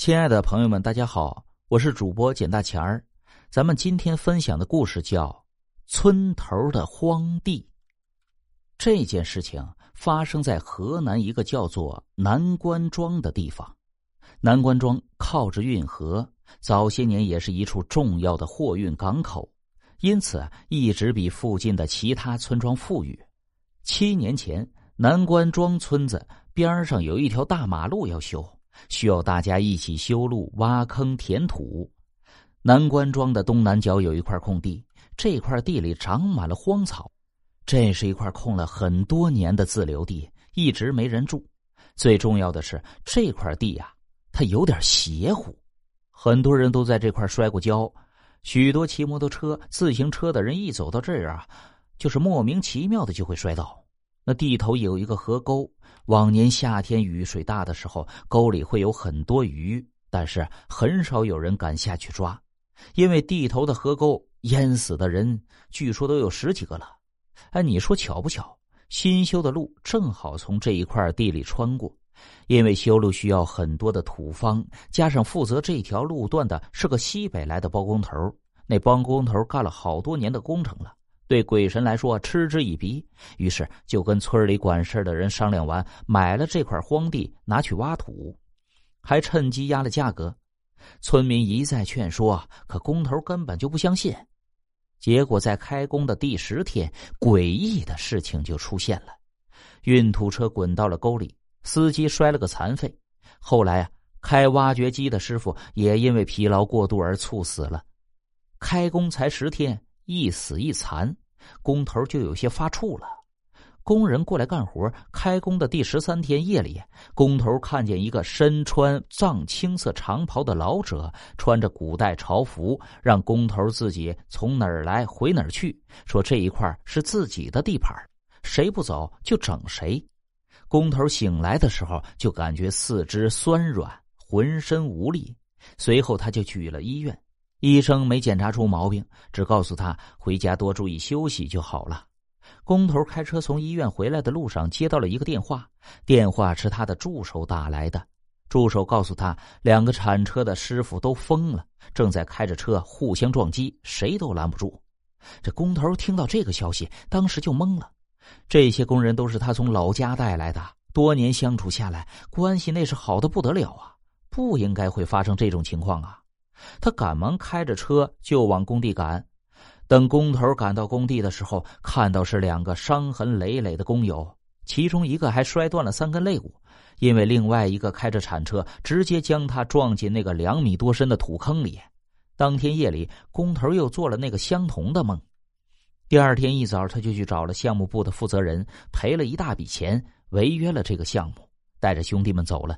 亲爱的朋友们，大家好，我是主播简大钱儿。咱们今天分享的故事叫《村头的荒地》。这件事情发生在河南一个叫做南关庄的地方。南关庄靠着运河，早些年也是一处重要的货运港口，因此一直比附近的其他村庄富裕。七年前，南关庄村子边上有一条大马路要修。需要大家一起修路、挖坑、填土。南关庄的东南角有一块空地，这块地里长满了荒草，这是一块空了很多年的自留地，一直没人住。最重要的是，这块地呀，它有点邪乎，很多人都在这块摔过跤。许多骑摩托车、自行车的人一走到这儿啊，就是莫名其妙的就会摔倒。那地头有一个河沟。往年夏天雨水大的时候，沟里会有很多鱼，但是很少有人敢下去抓，因为地头的河沟淹死的人据说都有十几个了。哎，你说巧不巧？新修的路正好从这一块地里穿过，因为修路需要很多的土方，加上负责这条路段的是个西北来的包工头，那包工头干了好多年的工程了。对鬼神来说嗤之以鼻，于是就跟村里管事的人商量完，买了这块荒地，拿去挖土，还趁机压了价格。村民一再劝说，可工头根本就不相信。结果在开工的第十天，诡异的事情就出现了：运土车滚到了沟里，司机摔了个残废。后来啊，开挖掘机的师傅也因为疲劳过度而猝死了。开工才十天。一死一残，工头就有些发怵了。工人过来干活，开工的第十三天夜里，工头看见一个身穿藏青色长袍的老者，穿着古代朝服，让工头自己从哪儿来回哪儿去，说这一块是自己的地盘，谁不走就整谁。工头醒来的时候，就感觉四肢酸软，浑身无力，随后他就去了医院。医生没检查出毛病，只告诉他回家多注意休息就好了。工头开车从医院回来的路上，接到了一个电话，电话是他的助手打来的。助手告诉他，两个铲车的师傅都疯了，正在开着车互相撞击，谁都拦不住。这工头听到这个消息，当时就懵了。这些工人都是他从老家带来的，多年相处下来，关系那是好的不得了啊，不应该会发生这种情况啊。他赶忙开着车就往工地赶，等工头赶到工地的时候，看到是两个伤痕累累的工友，其中一个还摔断了三根肋骨，因为另外一个开着铲车直接将他撞进那个两米多深的土坑里。当天夜里，工头又做了那个相同的梦。第二天一早，他就去找了项目部的负责人，赔了一大笔钱，违约了这个项目，带着兄弟们走了。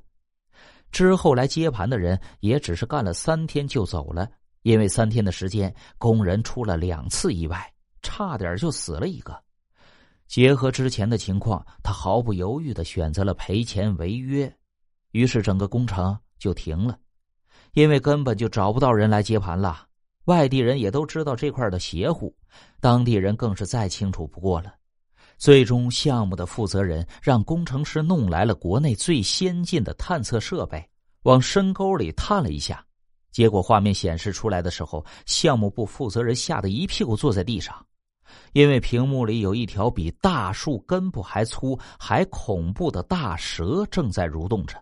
之后来接盘的人也只是干了三天就走了，因为三天的时间，工人出了两次意外，差点就死了一个。结合之前的情况，他毫不犹豫的选择了赔钱违约，于是整个工程就停了，因为根本就找不到人来接盘了。外地人也都知道这块的邪乎，当地人更是再清楚不过了。最终，项目的负责人让工程师弄来了国内最先进的探测设备，往深沟里探了一下。结果画面显示出来的时候，项目部负责人吓得一屁股坐在地上，因为屏幕里有一条比大树根部还粗、还恐怖的大蛇正在蠕动着。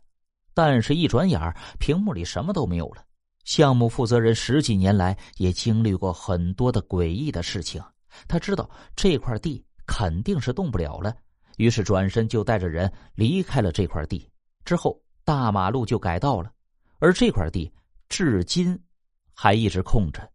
但是，一转眼屏幕里什么都没有了。项目负责人十几年来也经历过很多的诡异的事情，他知道这块地。肯定是动不了了，于是转身就带着人离开了这块地。之后大马路就改道了，而这块地至今还一直空着。